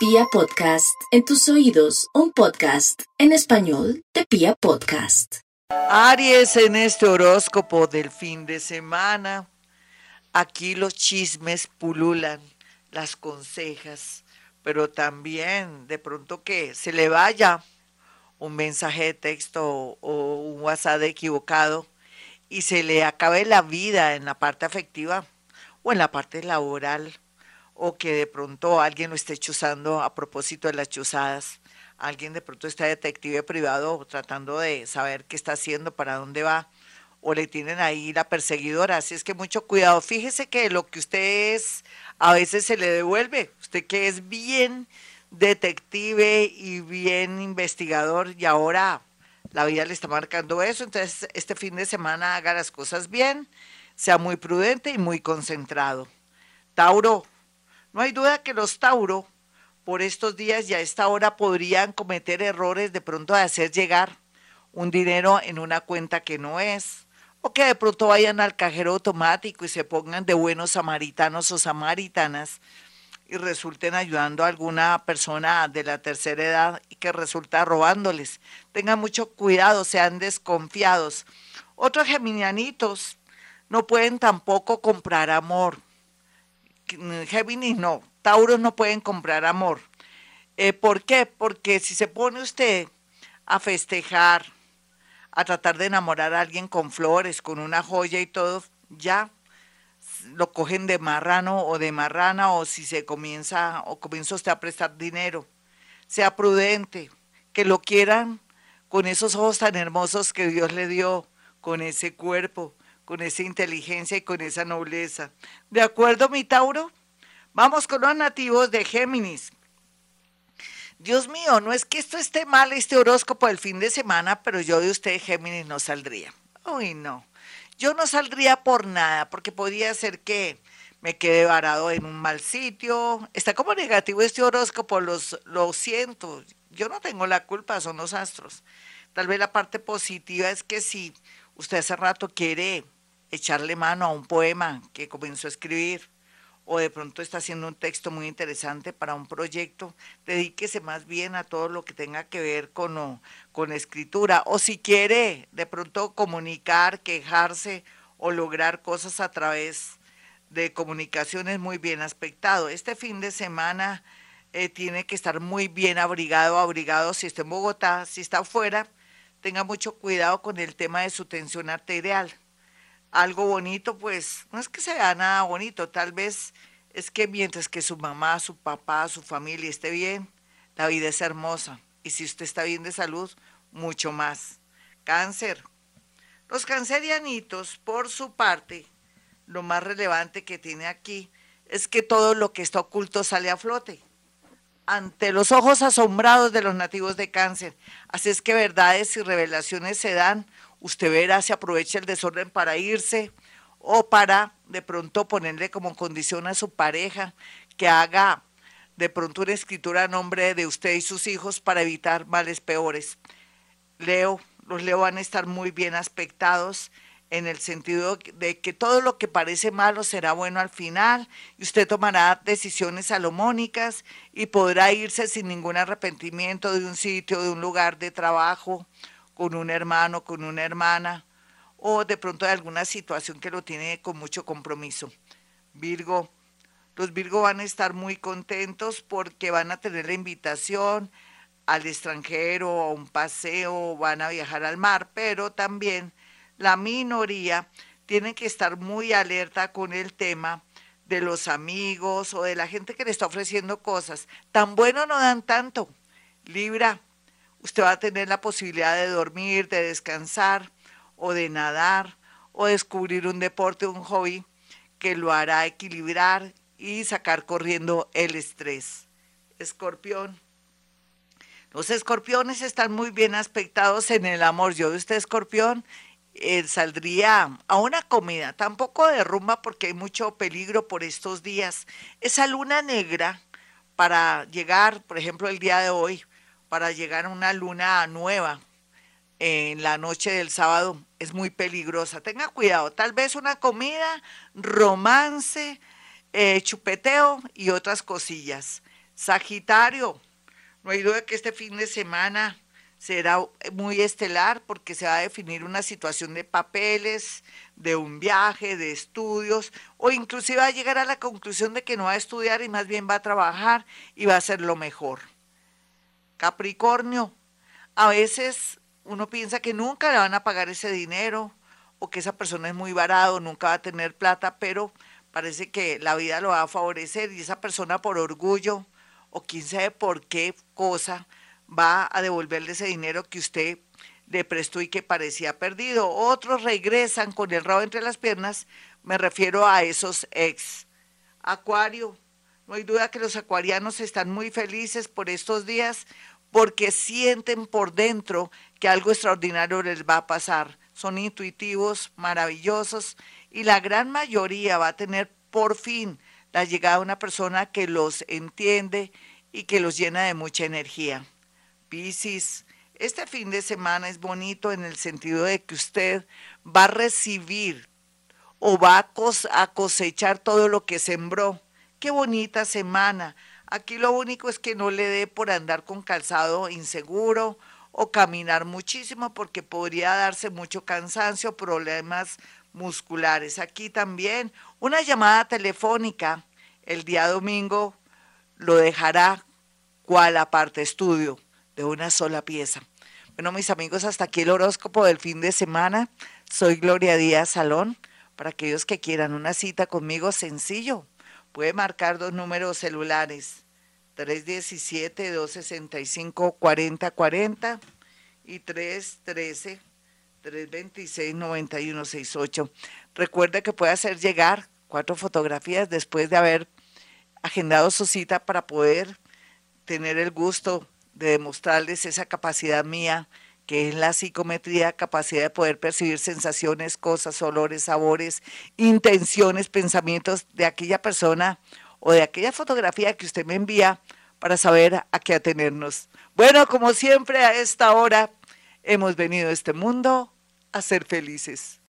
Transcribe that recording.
Pia Podcast, en tus oídos, un podcast en español de Pia Podcast. Aries en este horóscopo del fin de semana. Aquí los chismes pululan, las consejas, pero también de pronto que se le vaya un mensaje de texto o un WhatsApp equivocado y se le acabe la vida en la parte afectiva o en la parte laboral o que de pronto alguien lo esté chuzando a propósito de las chuzadas. Alguien de pronto está detective privado tratando de saber qué está haciendo, para dónde va, o le tienen ahí la perseguidora. Así es que mucho cuidado. Fíjese que lo que usted es a veces se le devuelve. Usted que es bien detective y bien investigador y ahora la vida le está marcando eso. Entonces este fin de semana haga las cosas bien, sea muy prudente y muy concentrado. Tauro, no hay duda que los Tauro por estos días y a esta hora podrían cometer errores de pronto de hacer llegar un dinero en una cuenta que no es, o que de pronto vayan al cajero automático y se pongan de buenos samaritanos o samaritanas y resulten ayudando a alguna persona de la tercera edad y que resulta robándoles. Tengan mucho cuidado, sean desconfiados. Otros geminianitos no pueden tampoco comprar amor Géminis no, Tauros no pueden comprar amor. Eh, ¿Por qué? Porque si se pone usted a festejar, a tratar de enamorar a alguien con flores, con una joya y todo, ya lo cogen de marrano o de marrana o si se comienza o comienza usted a prestar dinero. Sea prudente, que lo quieran con esos ojos tan hermosos que Dios le dio, con ese cuerpo, con esa inteligencia y con esa nobleza. ¿De acuerdo, mi Tauro? Vamos con los nativos de Géminis. Dios mío, no es que esto esté mal, este horóscopo del fin de semana, pero yo de usted, Géminis, no saldría. Uy, no. Yo no saldría por nada, porque podría ser que me quede varado en un mal sitio. Está como negativo este horóscopo, los, lo siento. Yo no tengo la culpa, son los astros. Tal vez la parte positiva es que si usted hace rato quiere echarle mano a un poema que comenzó a escribir o de pronto está haciendo un texto muy interesante para un proyecto, dedíquese más bien a todo lo que tenga que ver con, con escritura. O si quiere de pronto comunicar, quejarse o lograr cosas a través de comunicaciones muy bien aspectado. Este fin de semana eh, tiene que estar muy bien abrigado, abrigado si está en Bogotá, si está afuera, tenga mucho cuidado con el tema de su tensión arterial algo bonito, pues no es que sea nada bonito, tal vez es que mientras que su mamá, su papá, su familia esté bien, la vida es hermosa. Y si usted está bien de salud, mucho más. Cáncer. Los cancerianitos, por su parte, lo más relevante que tiene aquí es que todo lo que está oculto sale a flote ante los ojos asombrados de los nativos de cáncer. Así es que verdades y revelaciones se dan usted verá si aprovecha el desorden para irse o para de pronto ponerle como condición a su pareja que haga de pronto una escritura a nombre de usted y sus hijos para evitar males peores. Leo, los Leo van a estar muy bien aspectados en el sentido de que todo lo que parece malo será bueno al final y usted tomará decisiones salomónicas y podrá irse sin ningún arrepentimiento de un sitio, de un lugar de trabajo con un hermano, con una hermana, o de pronto de alguna situación que lo tiene con mucho compromiso. Virgo, los Virgo van a estar muy contentos porque van a tener la invitación al extranjero, a un paseo, van a viajar al mar, pero también la minoría tiene que estar muy alerta con el tema de los amigos o de la gente que le está ofreciendo cosas. Tan bueno no dan tanto. Libra, usted va a tener la posibilidad de dormir, de descansar o de nadar o descubrir un deporte, un hobby que lo hará equilibrar y sacar corriendo el estrés. Escorpión. Los escorpiones están muy bien aspectados en el amor. Yo de usted, escorpión, eh, saldría a una comida, tampoco de rumba porque hay mucho peligro por estos días. Esa luna negra para llegar, por ejemplo, el día de hoy, para llegar a una luna nueva en la noche del sábado es muy peligrosa. Tenga cuidado, tal vez una comida, romance, eh, chupeteo y otras cosillas. Sagitario, no hay duda que este fin de semana será muy estelar porque se va a definir una situación de papeles, de un viaje, de estudios, o inclusive va a llegar a la conclusión de que no va a estudiar y más bien va a trabajar y va a hacer lo mejor. Capricornio, a veces uno piensa que nunca le van a pagar ese dinero o que esa persona es muy varado, nunca va a tener plata, pero parece que la vida lo va a favorecer y esa persona por orgullo o quién sabe por qué cosa va a devolverle ese dinero que usted le prestó y que parecía perdido. Otros regresan con el rabo entre las piernas, me refiero a esos ex. Acuario, no hay duda que los acuarianos están muy felices por estos días porque sienten por dentro que algo extraordinario les va a pasar. Son intuitivos, maravillosos y la gran mayoría va a tener por fin la llegada de una persona que los entiende y que los llena de mucha energía. Piscis, este fin de semana es bonito en el sentido de que usted va a recibir o va a cosechar todo lo que sembró. Qué bonita semana. Aquí lo único es que no le dé por andar con calzado inseguro o caminar muchísimo porque podría darse mucho cansancio, problemas musculares. Aquí también una llamada telefónica el día domingo lo dejará cual aparte estudio de una sola pieza. Bueno, mis amigos, hasta aquí el horóscopo del fin de semana. Soy Gloria Díaz Salón. Para aquellos que quieran una cita conmigo, sencillo. Puede marcar dos números celulares, 317-265-4040 y 313-326-9168. Recuerde que puede hacer llegar cuatro fotografías después de haber agendado su cita para poder tener el gusto de demostrarles esa capacidad mía, que es la psicometría, capacidad de poder percibir sensaciones, cosas, olores, sabores, intenciones, pensamientos de aquella persona o de aquella fotografía que usted me envía para saber a qué atenernos. Bueno, como siempre a esta hora hemos venido a este mundo a ser felices.